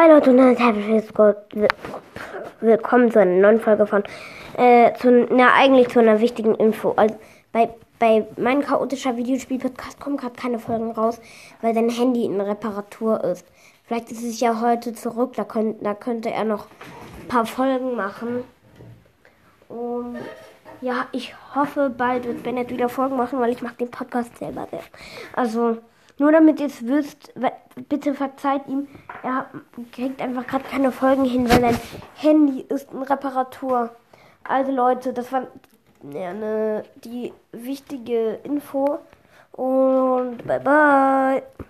Hi Leute und herzlich willkommen zu einer neuen Folge von, äh, zu, na, eigentlich zu einer wichtigen Info. Also, bei, bei meinem chaotischer Videospiel-Podcast kommen gerade keine Folgen raus, weil sein Handy in Reparatur ist. Vielleicht ist es ja heute zurück, da, könnt, da könnte er noch ein paar Folgen machen. Und ja, ich hoffe, bald wird Bennett wieder Folgen machen, weil ich mag den Podcast selber. Also, nur damit ihr es wisst, bitte verzeiht ihm. Er kriegt einfach gerade keine Folgen hin, weil sein Handy ist in Reparatur. Also Leute, das war ja, ne, die wichtige Info. Und bye bye.